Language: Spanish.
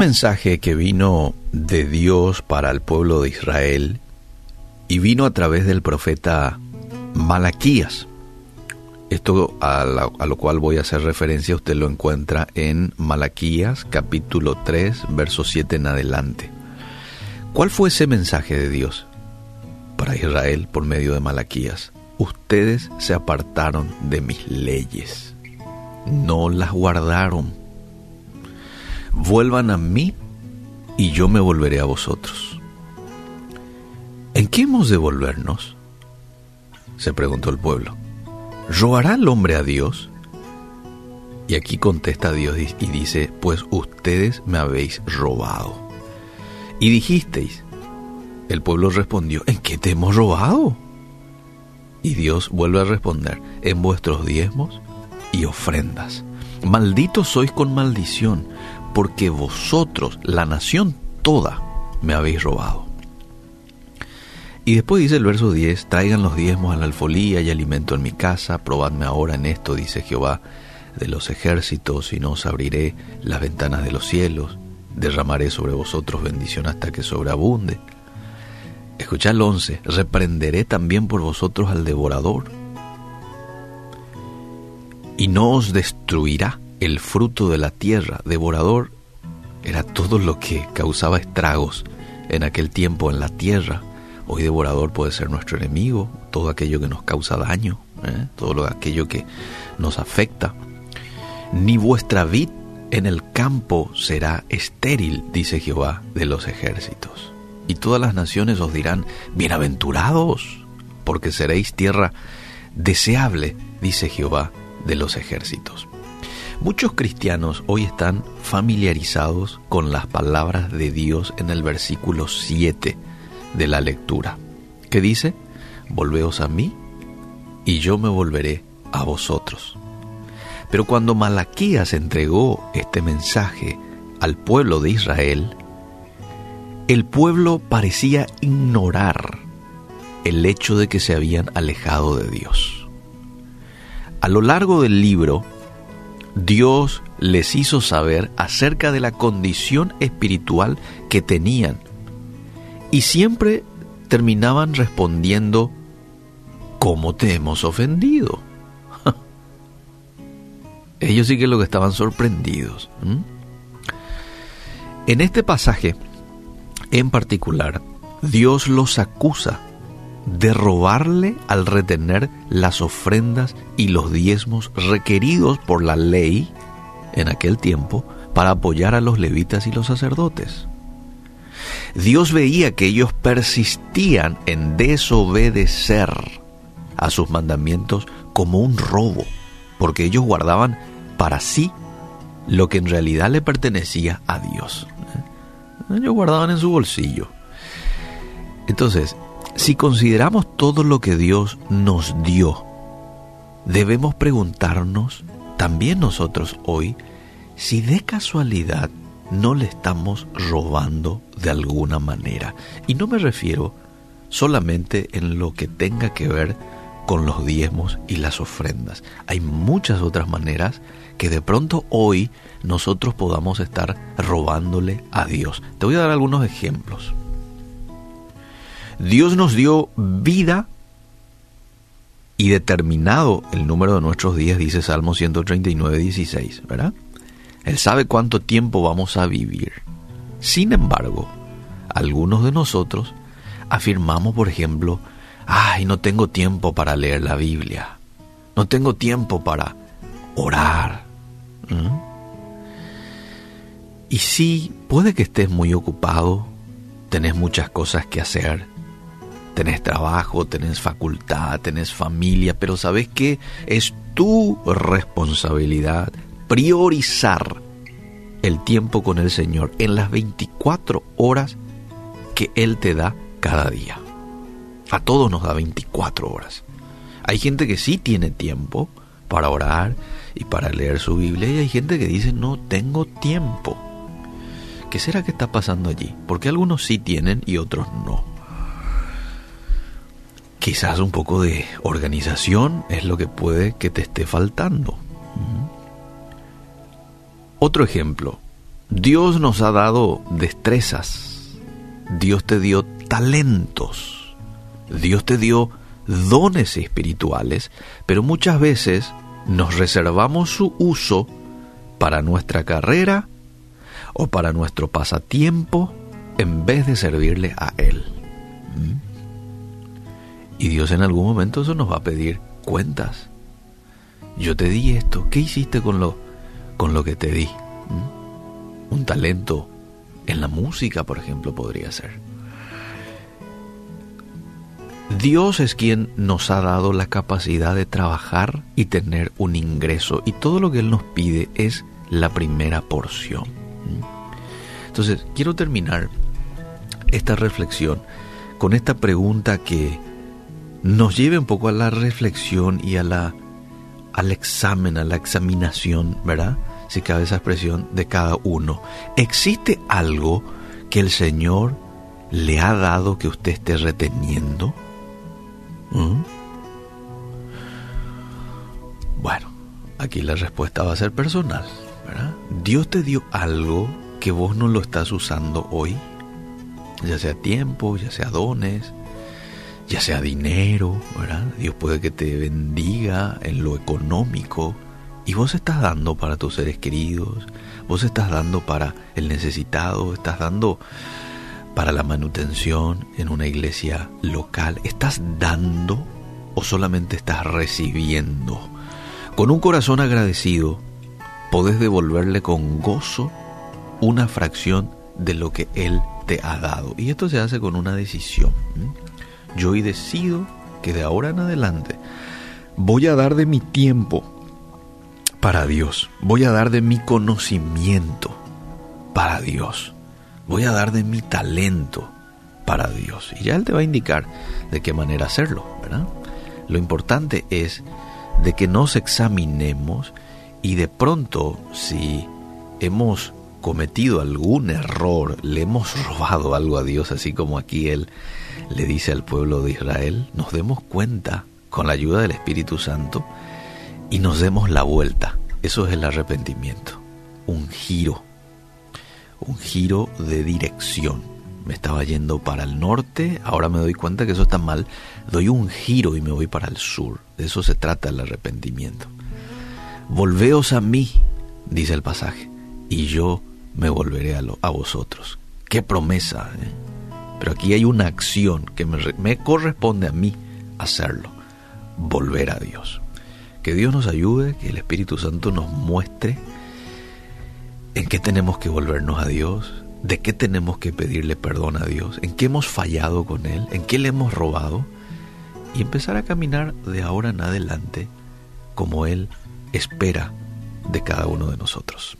mensaje que vino de Dios para el pueblo de Israel y vino a través del profeta Malaquías. Esto a, lo cual voy a hacer referencia usted lo encuentra en Malaquías capítulo 3 verso 7 en adelante. ¿Cuál fue ese mensaje de Dios para Israel por medio de Malaquías? Ustedes se apartaron de mis leyes, no las guardaron. Vuelvan a mí y yo me volveré a vosotros. ¿En qué hemos de volvernos? se preguntó el pueblo. ¿Robará el hombre a Dios? Y aquí contesta Dios y dice, pues ustedes me habéis robado. Y dijisteis, el pueblo respondió, ¿en qué te hemos robado? Y Dios vuelve a responder, en vuestros diezmos y ofrendas. Malditos sois con maldición, porque vosotros, la nación toda, me habéis robado. Y después dice el verso 10, traigan los diezmos a la alfolía y alimento en mi casa, probadme ahora en esto, dice Jehová de los ejércitos, y no os abriré las ventanas de los cielos, derramaré sobre vosotros bendición hasta que sobreabunde. Escuchad el 11, reprenderé también por vosotros al devorador, y no os destruirá el fruto de la tierra. Devorador era todo lo que causaba estragos en aquel tiempo en la tierra. Hoy devorador puede ser nuestro enemigo, todo aquello que nos causa daño, ¿eh? todo aquello que nos afecta. Ni vuestra vid en el campo será estéril, dice Jehová de los ejércitos. Y todas las naciones os dirán, bienaventurados, porque seréis tierra deseable, dice Jehová de los ejércitos. Muchos cristianos hoy están familiarizados con las palabras de Dios en el versículo 7 de la lectura, que dice, Volveos a mí y yo me volveré a vosotros. Pero cuando Malaquías entregó este mensaje al pueblo de Israel, el pueblo parecía ignorar el hecho de que se habían alejado de Dios. A lo largo del libro, Dios les hizo saber acerca de la condición espiritual que tenían y siempre terminaban respondiendo, ¿cómo te hemos ofendido? Ellos sí que lo que estaban sorprendidos. En este pasaje, en particular, Dios los acusa de robarle al retener las ofrendas y los diezmos requeridos por la ley en aquel tiempo para apoyar a los levitas y los sacerdotes. Dios veía que ellos persistían en desobedecer a sus mandamientos como un robo, porque ellos guardaban para sí lo que en realidad le pertenecía a Dios. Ellos guardaban en su bolsillo. Entonces, si consideramos todo lo que Dios nos dio, debemos preguntarnos también nosotros hoy si de casualidad no le estamos robando de alguna manera. Y no me refiero solamente en lo que tenga que ver con los diezmos y las ofrendas. Hay muchas otras maneras que de pronto hoy nosotros podamos estar robándole a Dios. Te voy a dar algunos ejemplos. Dios nos dio vida y determinado el número de nuestros días, dice Salmo 139, 16, ¿verdad? Él sabe cuánto tiempo vamos a vivir. Sin embargo, algunos de nosotros afirmamos, por ejemplo, ay, no tengo tiempo para leer la Biblia, no tengo tiempo para orar. Y sí, puede que estés muy ocupado, tenés muchas cosas que hacer, tenés trabajo, tenés facultad, tenés familia, pero ¿sabes qué? Es tu responsabilidad priorizar el tiempo con el Señor en las 24 horas que Él te da cada día. A todos nos da 24 horas. Hay gente que sí tiene tiempo para orar y para leer su Biblia y hay gente que dice no tengo tiempo. ¿Qué será que está pasando allí? Porque algunos sí tienen y otros no. Quizás un poco de organización es lo que puede que te esté faltando. Otro ejemplo, Dios nos ha dado destrezas, Dios te dio talentos, Dios te dio dones espirituales, pero muchas veces nos reservamos su uso para nuestra carrera o para nuestro pasatiempo en vez de servirle a Él. ¿Mm? Y Dios en algún momento eso nos va a pedir cuentas. Yo te di esto, ¿qué hiciste con lo, con lo que te di? ¿Mm? Un talento en la música, por ejemplo, podría ser. Dios es quien nos ha dado la capacidad de trabajar y tener un ingreso y todo lo que Él nos pide es la primera porción. Entonces, quiero terminar esta reflexión con esta pregunta que nos lleve un poco a la reflexión y a la, al examen, a la examinación, ¿verdad? Si cabe esa expresión de cada uno. ¿Existe algo que el Señor le ha dado que usted esté reteniendo? ¿Mm? Bueno, aquí la respuesta va a ser personal. Dios te dio algo que vos no lo estás usando hoy, ya sea tiempo, ya sea dones, ya sea dinero, ¿verdad? Dios puede que te bendiga en lo económico y vos estás dando para tus seres queridos, vos estás dando para el necesitado, estás dando para la manutención en una iglesia local, estás dando o solamente estás recibiendo. Con un corazón agradecido, podés devolverle con gozo una fracción de lo que Él te ha dado. Y esto se hace con una decisión. Yo hoy decido que de ahora en adelante voy a dar de mi tiempo para Dios. Voy a dar de mi conocimiento para Dios. Voy a dar de mi talento para Dios. Y ya Él te va a indicar de qué manera hacerlo. Lo importante es de que nos examinemos y de pronto, si hemos cometido algún error, le hemos robado algo a Dios, así como aquí Él le dice al pueblo de Israel, nos demos cuenta con la ayuda del Espíritu Santo y nos demos la vuelta. Eso es el arrepentimiento, un giro, un giro de dirección. Me estaba yendo para el norte, ahora me doy cuenta que eso está mal, doy un giro y me voy para el sur. De eso se trata el arrepentimiento. Volveos a mí, dice el pasaje, y yo me volveré a, a vosotros. Qué promesa. ¿eh? Pero aquí hay una acción que me, me corresponde a mí hacerlo. Volver a Dios. Que Dios nos ayude, que el Espíritu Santo nos muestre en qué tenemos que volvernos a Dios, de qué tenemos que pedirle perdón a Dios, en qué hemos fallado con Él, en qué le hemos robado, y empezar a caminar de ahora en adelante como Él espera de cada uno de nosotros.